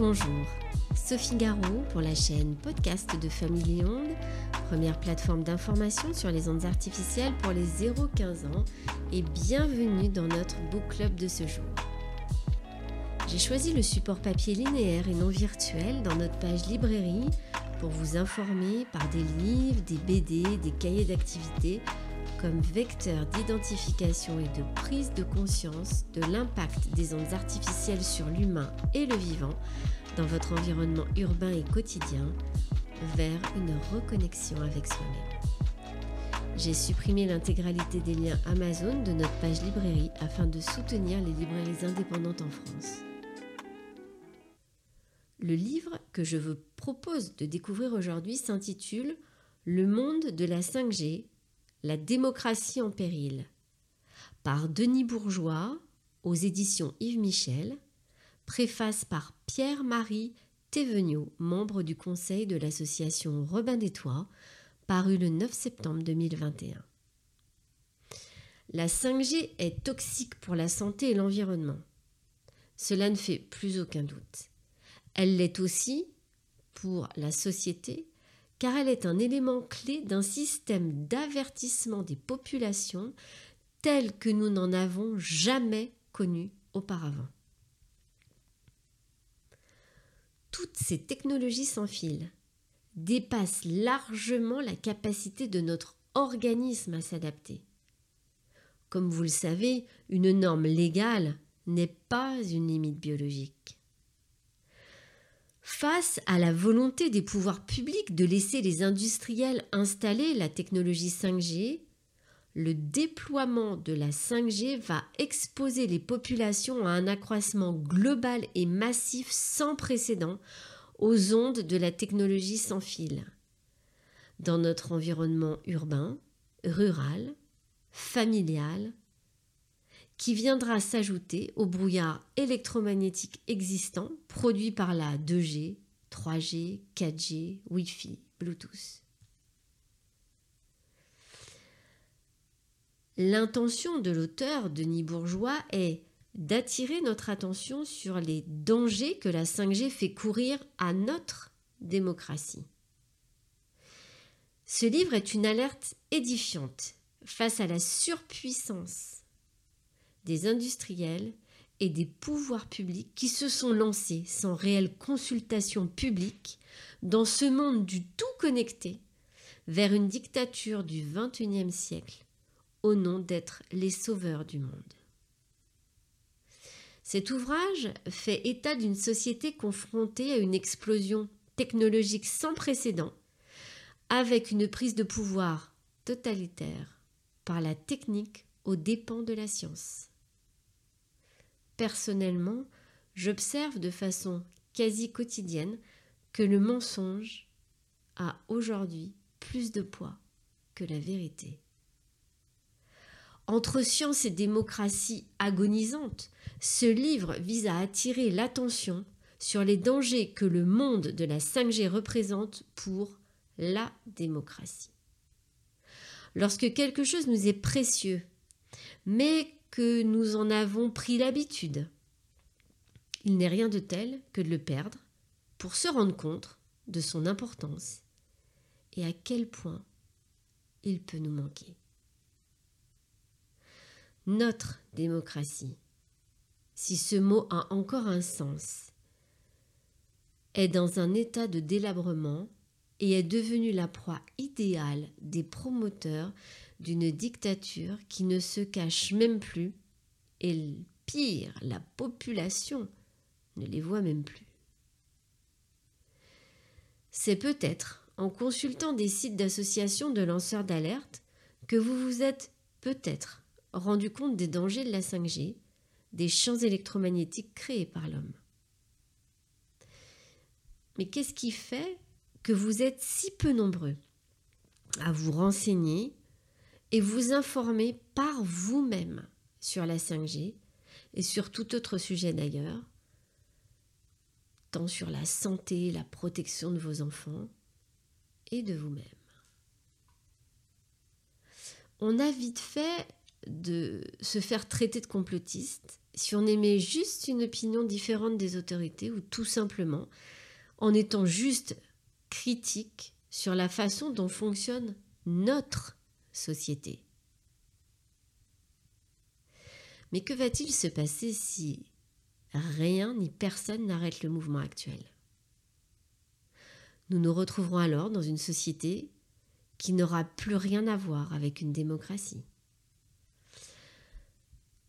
Bonjour, Sophie Garot pour la chaîne podcast de Family Onde, première plateforme d'information sur les ondes artificielles pour les 0-15 ans et bienvenue dans notre book club de ce jour. J'ai choisi le support papier linéaire et non virtuel dans notre page librairie pour vous informer par des livres, des BD, des cahiers d'activités comme vecteur d'identification et de prise de conscience de l'impact des ondes artificielles sur l'humain et le vivant dans votre environnement urbain et quotidien vers une reconnexion avec soi-même. J'ai supprimé l'intégralité des liens Amazon de notre page librairie afin de soutenir les librairies indépendantes en France. Le livre que je vous propose de découvrir aujourd'hui s'intitule Le monde de la 5G la démocratie en péril par Denis Bourgeois aux éditions Yves Michel, préface par Pierre-Marie Théveniot, membre du conseil de l'association Robin des Toits, paru le 9 septembre 2021. La 5G est toxique pour la santé et l'environnement. Cela ne fait plus aucun doute. Elle l'est aussi pour la société car elle est un élément clé d'un système d'avertissement des populations tel que nous n'en avons jamais connu auparavant. Toutes ces technologies sans fil dépassent largement la capacité de notre organisme à s'adapter. Comme vous le savez, une norme légale n'est pas une limite biologique. Face à la volonté des pouvoirs publics de laisser les industriels installer la technologie 5G, le déploiement de la 5G va exposer les populations à un accroissement global et massif sans précédent aux ondes de la technologie sans fil. Dans notre environnement urbain, rural, familial, qui viendra s'ajouter au brouillard électromagnétique existant produit par la 2G, 3G, 4G, Wi-Fi, Bluetooth. L'intention de l'auteur Denis Bourgeois est d'attirer notre attention sur les dangers que la 5G fait courir à notre démocratie. Ce livre est une alerte édifiante face à la surpuissance des industriels et des pouvoirs publics qui se sont lancés sans réelle consultation publique dans ce monde du tout connecté vers une dictature du XXIe siècle au nom d'être les sauveurs du monde. Cet ouvrage fait état d'une société confrontée à une explosion technologique sans précédent, avec une prise de pouvoir totalitaire par la technique aux dépens de la science personnellement, j'observe de façon quasi quotidienne que le mensonge a aujourd'hui plus de poids que la vérité. Entre science et démocratie agonisante, ce livre vise à attirer l'attention sur les dangers que le monde de la 5G représente pour la démocratie. Lorsque quelque chose nous est précieux, mais que nous en avons pris l'habitude. Il n'est rien de tel que de le perdre pour se rendre compte de son importance et à quel point il peut nous manquer. Notre démocratie, si ce mot a encore un sens, est dans un état de délabrement et est devenue la proie idéale des promoteurs d'une dictature qui ne se cache même plus, et pire, la population ne les voit même plus. C'est peut-être en consultant des sites d'associations de lanceurs d'alerte que vous vous êtes peut-être rendu compte des dangers de la 5G, des champs électromagnétiques créés par l'homme. Mais qu'est-ce qui fait que vous êtes si peu nombreux à vous renseigner et vous informer par vous-même sur la 5G et sur tout autre sujet d'ailleurs, tant sur la santé, la protection de vos enfants et de vous-même. On a vite fait de se faire traiter de complotiste si on émet juste une opinion différente des autorités ou tout simplement en étant juste critique sur la façon dont fonctionne notre société. Mais que va-t-il se passer si rien ni personne n'arrête le mouvement actuel? Nous nous retrouverons alors dans une société qui n'aura plus rien à voir avec une démocratie.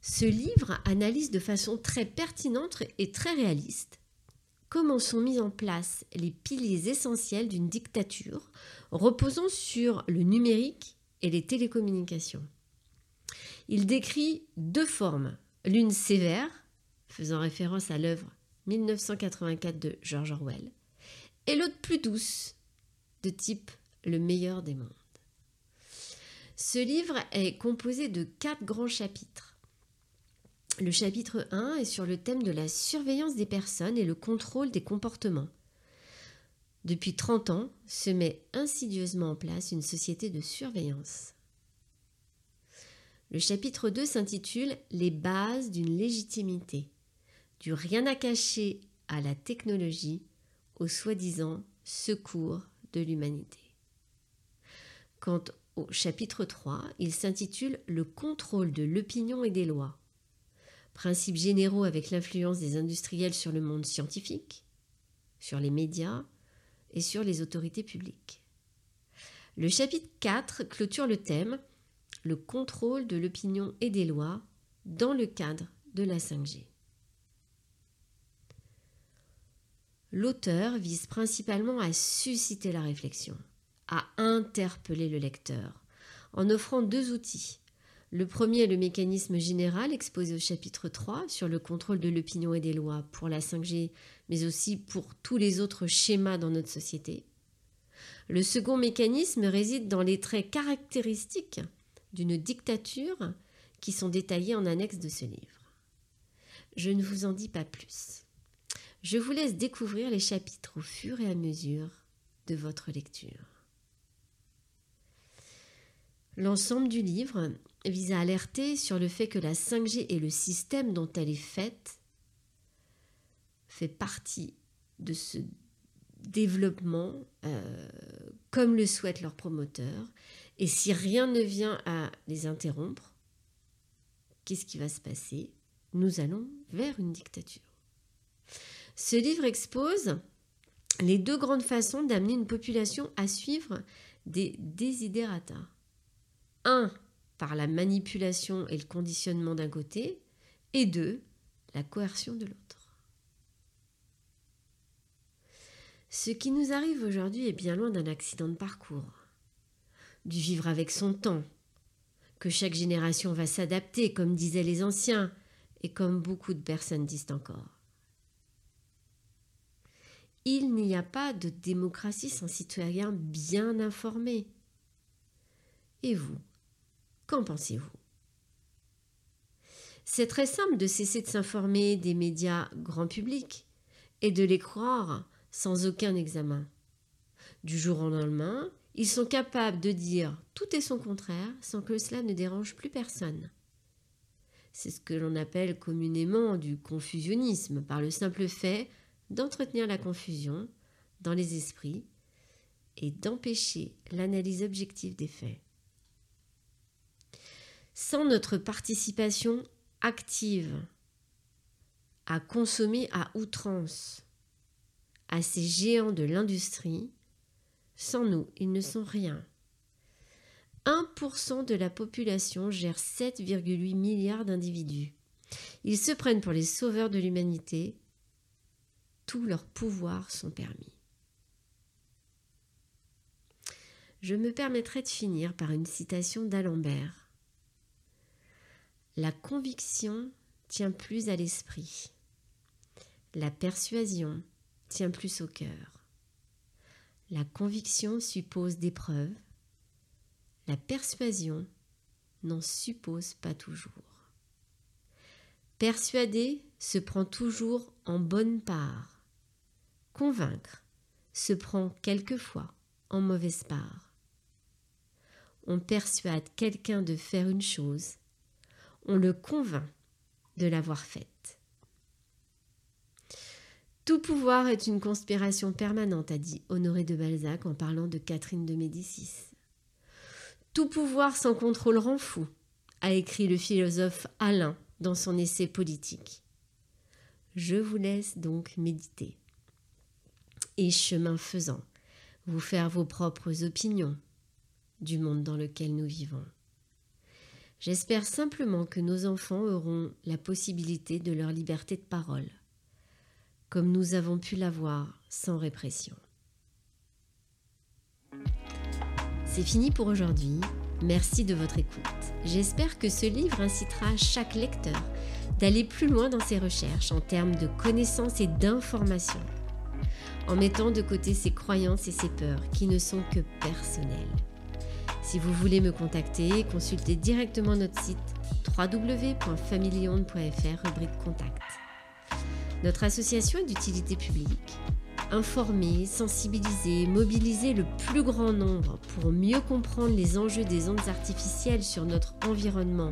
Ce livre analyse de façon très pertinente et très réaliste comment sont mis en place les piliers essentiels d'une dictature reposant sur le numérique et les télécommunications. Il décrit deux formes, l'une sévère, faisant référence à l'œuvre 1984 de George Orwell, et l'autre plus douce, de type Le meilleur des mondes. Ce livre est composé de quatre grands chapitres. Le chapitre 1 est sur le thème de la surveillance des personnes et le contrôle des comportements. Depuis 30 ans se met insidieusement en place une société de surveillance. Le chapitre 2 s'intitule Les bases d'une légitimité, du rien à cacher à la technologie, au soi-disant secours de l'humanité. Quant au chapitre 3, il s'intitule Le contrôle de l'opinion et des lois, principes généraux avec l'influence des industriels sur le monde scientifique, sur les médias et sur les autorités publiques. Le chapitre 4 clôture le thème le contrôle de l'opinion et des lois dans le cadre de la 5G. L'auteur vise principalement à susciter la réflexion, à interpeller le lecteur, en offrant deux outils. Le premier est le mécanisme général exposé au chapitre 3 sur le contrôle de l'opinion et des lois pour la 5G, mais aussi pour tous les autres schémas dans notre société. Le second mécanisme réside dans les traits caractéristiques d'une dictature qui sont détaillés en annexe de ce livre. Je ne vous en dis pas plus. Je vous laisse découvrir les chapitres au fur et à mesure de votre lecture. L'ensemble du livre vise à alerter sur le fait que la 5G et le système dont elle est faite fait partie de ce développement euh, comme le souhaitent leurs promoteurs et si rien ne vient à les interrompre, qu'est-ce qui va se passer? Nous allons vers une dictature. Ce livre expose les deux grandes façons d'amener une population à suivre des desiderata. Un, par la manipulation et le conditionnement d'un côté, et deux, la coercion de l'autre. Ce qui nous arrive aujourd'hui est bien loin d'un accident de parcours du vivre avec son temps, que chaque génération va s'adapter, comme disaient les anciens, et comme beaucoup de personnes disent encore. Il n'y a pas de démocratie sans citoyens bien informés. Et vous, qu'en pensez-vous? C'est très simple de cesser de s'informer des médias grand public et de les croire sans aucun examen. Du jour au lendemain, ils sont capables de dire tout et son contraire sans que cela ne dérange plus personne. C'est ce que l'on appelle communément du confusionnisme, par le simple fait d'entretenir la confusion dans les esprits et d'empêcher l'analyse objective des faits. Sans notre participation active à consommer à outrance à ces géants de l'industrie, sans nous, ils ne sont rien. 1% de la population gère 7,8 milliards d'individus. Ils se prennent pour les sauveurs de l'humanité. Tous leurs pouvoirs sont permis. Je me permettrai de finir par une citation d'Alembert. La conviction tient plus à l'esprit. La persuasion tient plus au cœur. La conviction suppose des preuves. La persuasion n'en suppose pas toujours. Persuader se prend toujours en bonne part. Convaincre se prend quelquefois en mauvaise part. On persuade quelqu'un de faire une chose, on le convainc de l'avoir faite. Tout pouvoir est une conspiration permanente, a dit Honoré de Balzac en parlant de Catherine de Médicis. Tout pouvoir sans contrôle rend fou, a écrit le philosophe Alain dans son essai politique. Je vous laisse donc méditer. Et chemin faisant, vous faire vos propres opinions du monde dans lequel nous vivons. J'espère simplement que nos enfants auront la possibilité de leur liberté de parole comme nous avons pu l'avoir sans répression. C'est fini pour aujourd'hui. Merci de votre écoute. J'espère que ce livre incitera chaque lecteur d'aller plus loin dans ses recherches en termes de connaissances et d'informations, en mettant de côté ses croyances et ses peurs qui ne sont que personnelles. Si vous voulez me contacter, consultez directement notre site www.familionde.fr rubrique contact. Notre association est d'utilité publique. Informer, sensibiliser, mobiliser le plus grand nombre pour mieux comprendre les enjeux des ondes artificielles sur notre environnement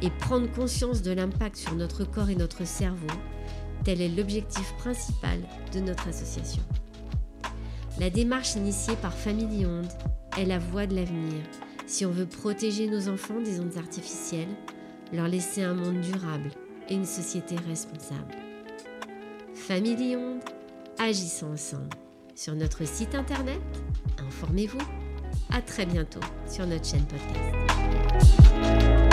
et prendre conscience de l'impact sur notre corps et notre cerveau, tel est l'objectif principal de notre association. La démarche initiée par Family Onde est la voie de l'avenir si on veut protéger nos enfants des ondes artificielles, leur laisser un monde durable et une société responsable. Famille Onde, agissons ensemble. Sur notre site internet, informez-vous. À très bientôt sur notre chaîne podcast.